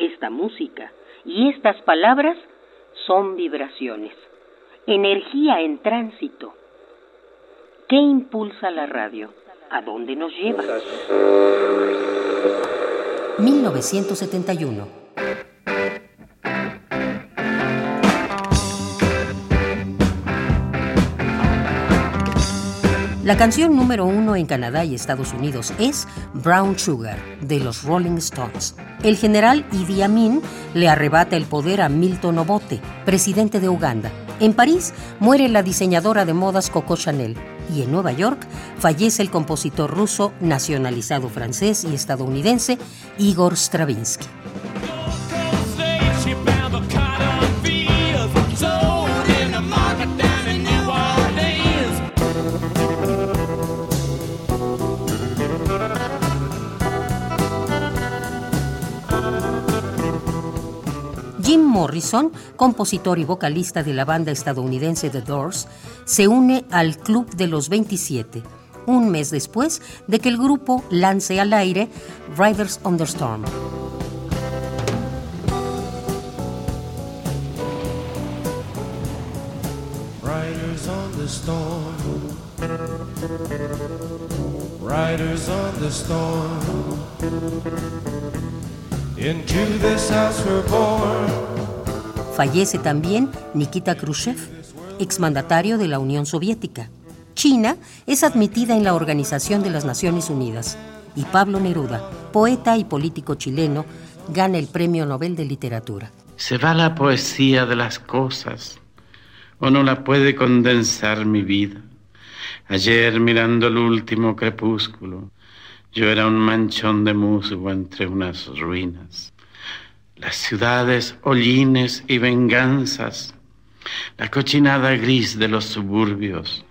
esta música y estas palabras son vibraciones, energía en tránsito. ¿Qué impulsa la radio? ¿A dónde nos lleva? 1971. La canción número uno en Canadá y Estados Unidos es Brown Sugar de los Rolling Stones. El general Idi Amin le arrebata el poder a Milton Obote, presidente de Uganda. En París muere la diseñadora de modas Coco Chanel y en Nueva York fallece el compositor ruso nacionalizado francés y estadounidense Igor Stravinsky. Morrison, compositor y vocalista de la banda estadounidense The Doors, se une al Club de los 27, un mes después de que el grupo lance al aire Riders on the Storm. Riders on the storm. Riders on the storm. Into this house we're born. Fallece también Nikita Khrushchev, exmandatario de la Unión Soviética. China es admitida en la Organización de las Naciones Unidas y Pablo Neruda, poeta y político chileno, gana el Premio Nobel de Literatura. Se va la poesía de las cosas, o no la puede condensar mi vida. Ayer mirando el último crepúsculo, yo era un manchón de musgo entre unas ruinas. Las ciudades, hollines y venganzas, la cochinada gris de los suburbios,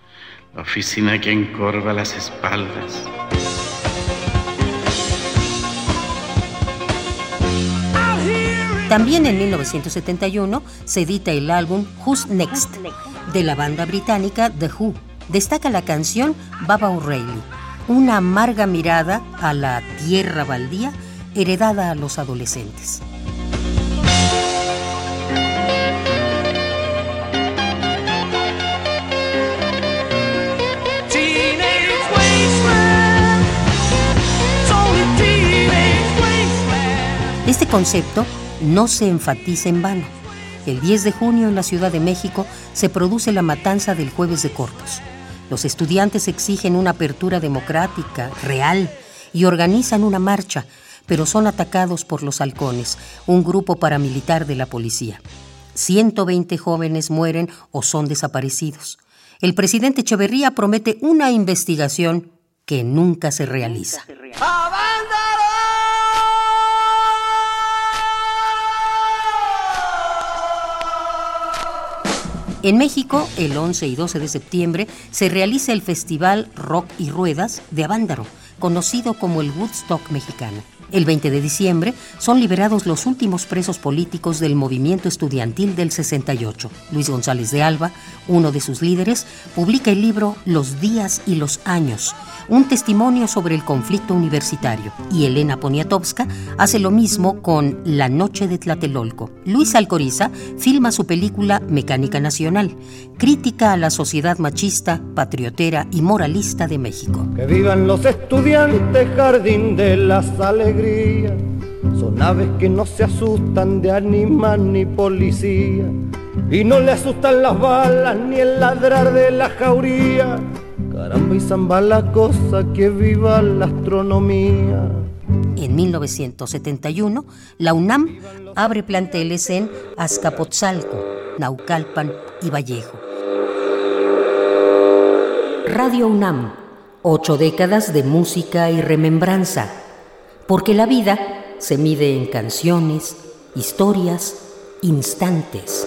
la oficina que encorva las espaldas. También en 1971 se edita el álbum Who's Next de la banda británica The Who. Destaca la canción Baba O'Reilly, una amarga mirada a la tierra baldía heredada a los adolescentes. Concepto no se enfatiza en vano. El 10 de junio en la Ciudad de México se produce la matanza del jueves de cortos. Los estudiantes exigen una apertura democrática, real, y organizan una marcha, pero son atacados por los halcones, un grupo paramilitar de la policía. 120 jóvenes mueren o son desaparecidos. El presidente Echeverría promete una investigación que nunca se realiza. En México, el 11 y 12 de septiembre, se realiza el Festival Rock y Ruedas de Avándaro, conocido como el Woodstock mexicano. El 20 de diciembre son liberados los últimos presos políticos del movimiento estudiantil del 68. Luis González de Alba, uno de sus líderes, publica el libro Los días y los años, un testimonio sobre el conflicto universitario. Y Elena Poniatowska hace lo mismo con La noche de Tlatelolco. Luis Alcoriza filma su película Mecánica Nacional, crítica a la sociedad machista, patriotera y moralista de México. Que vivan los estudiantes, jardín de las alegrías. Son aves que no se asustan de animal ni policía. Y no le asustan las balas ni el ladrar de la jauría. Caramba y zamba la cosa que viva la astronomía. En 1971, la UNAM abre planteles en Azcapotzalco, Naucalpan y Vallejo. Radio UNAM, ocho décadas de música y remembranza, porque la vida se mide en canciones, historias, instantes.